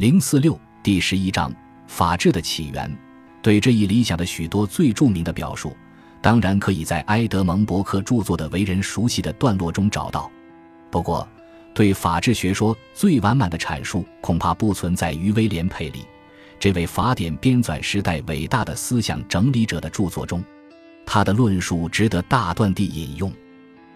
零四六第十一章法治的起源。对这一理想的许多最著名的表述，当然可以在埃德蒙·伯克著作的为人熟悉的段落中找到。不过，对法治学说最完满的阐述，恐怕不存在于威廉·佩里这位法典编纂时代伟大的思想整理者的著作中。他的论述值得大段地引用。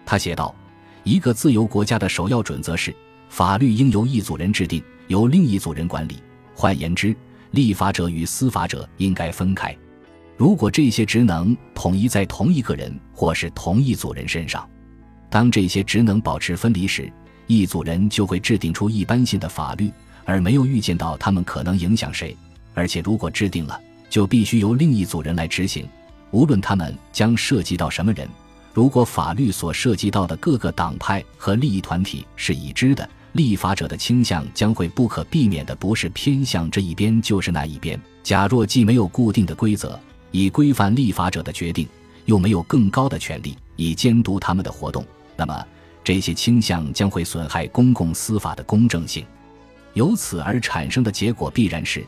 他写道：“一个自由国家的首要准则是，法律应由一组人制定，由另一组人管理。换言之，立法者与司法者应该分开。如果这些职能统一在同一个人或是同一组人身上，当这些职能保持分离时，一组人就会制定出一般性的法律，而没有预见到他们可能影响谁。而且，如果制定了，就必须由另一组人来执行。”无论他们将涉及到什么人，如果法律所涉及到的各个党派和利益团体是已知的，立法者的倾向将会不可避免的不是偏向这一边就是那一边。假若既没有固定的规则以规范立法者的决定，又没有更高的权利以监督他们的活动，那么这些倾向将会损害公共司法的公正性。由此而产生的结果必然是。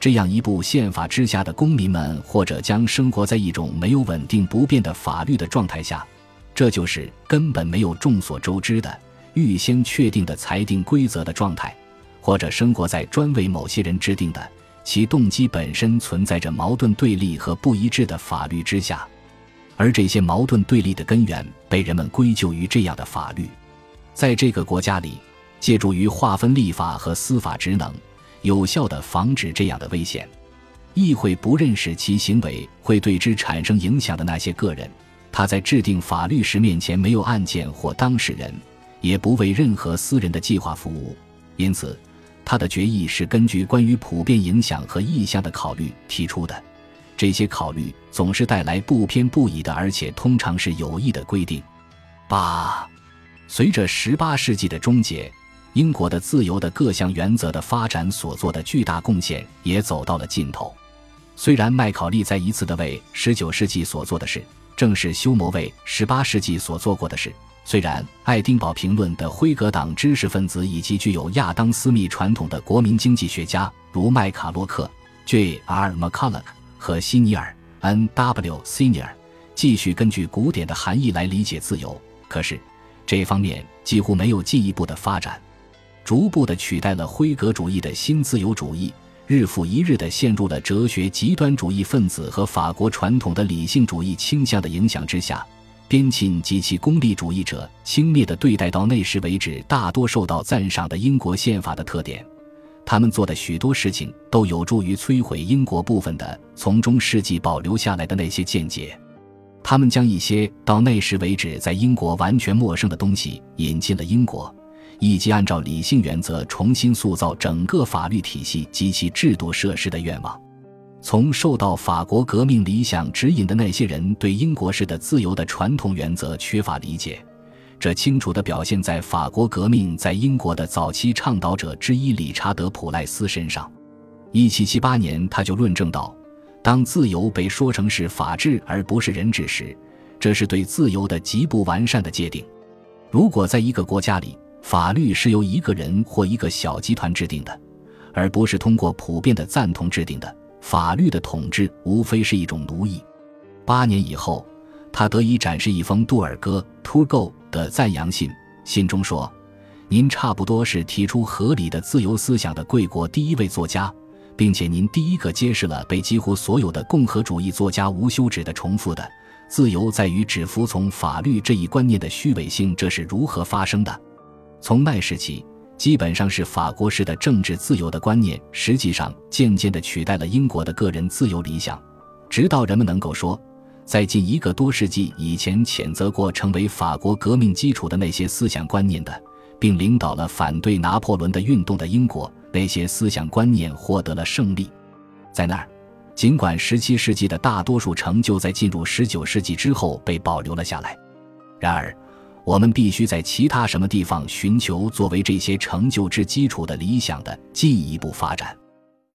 这样一部宪法之下的公民们，或者将生活在一种没有稳定不变的法律的状态下，这就是根本没有众所周知的预先确定的裁定规则的状态，或者生活在专为某些人制定的其动机本身存在着矛盾对立和不一致的法律之下，而这些矛盾对立的根源被人们归咎于这样的法律，在这个国家里，借助于划分立法和司法职能。有效地防止这样的危险。议会不认识其行为会对之产生影响的那些个人。他在制定法律时面前没有案件或当事人，也不为任何私人的计划服务。因此，他的决议是根据关于普遍影响和意向的考虑提出的。这些考虑总是带来不偏不倚的，而且通常是有益的规定。八，随着十八世纪的终结。英国的自由的各项原则的发展所做的巨大贡献也走到了尽头。虽然麦考利再一次的为十九世纪所做的事，正是休谟为十八世纪所做过的事；虽然爱丁堡评论的辉格党知识分子以及具有亚当斯密传统的国民经济学家，如麦卡洛克、J.R. McCulloch 和希尼尔 （N.W. Senior） 继续根据古典的含义来理解自由，可是这方面几乎没有进一步的发展。逐步地取代了辉格主义的新自由主义，日复一日地陷入了哲学极端主义分子和法国传统的理性主义倾向的影响之下。边沁及其功利主义者轻蔑地对待到那时为止大多受到赞赏的英国宪法的特点。他们做的许多事情都有助于摧毁英国部分的从中世纪保留下来的那些见解。他们将一些到那时为止在英国完全陌生的东西引进了英国。以及按照理性原则重新塑造整个法律体系及其制度设施的愿望，从受到法国革命理想指引的那些人对英国式的自由的传统原则缺乏理解，这清楚地表现在法国革命在英国的早期倡导者之一理查德·普赖斯身上。1778年，他就论证道：当自由被说成是法治而不是人治时，这是对自由的极不完善的界定。如果在一个国家里，法律是由一个人或一个小集团制定的，而不是通过普遍的赞同制定的。法律的统治无非是一种奴役。八年以后，他得以展示一封杜尔戈 （Turgot） 的赞扬信，信中说：“您差不多是提出合理的自由思想的贵国第一位作家，并且您第一个揭示了被几乎所有的共和主义作家无休止的重复的自由在于只服从法律这一观念的虚伪性。这是如何发生的？”从那时起，基本上是法国式的政治自由的观念，实际上渐渐地取代了英国的个人自由理想，直到人们能够说，在近一个多世纪以前谴责过成为法国革命基础的那些思想观念的，并领导了反对拿破仑的运动的英国，那些思想观念获得了胜利。在那儿，尽管17世纪的大多数成就在进入19世纪之后被保留了下来，然而。我们必须在其他什么地方寻求作为这些成就之基础的理想的进一步发展。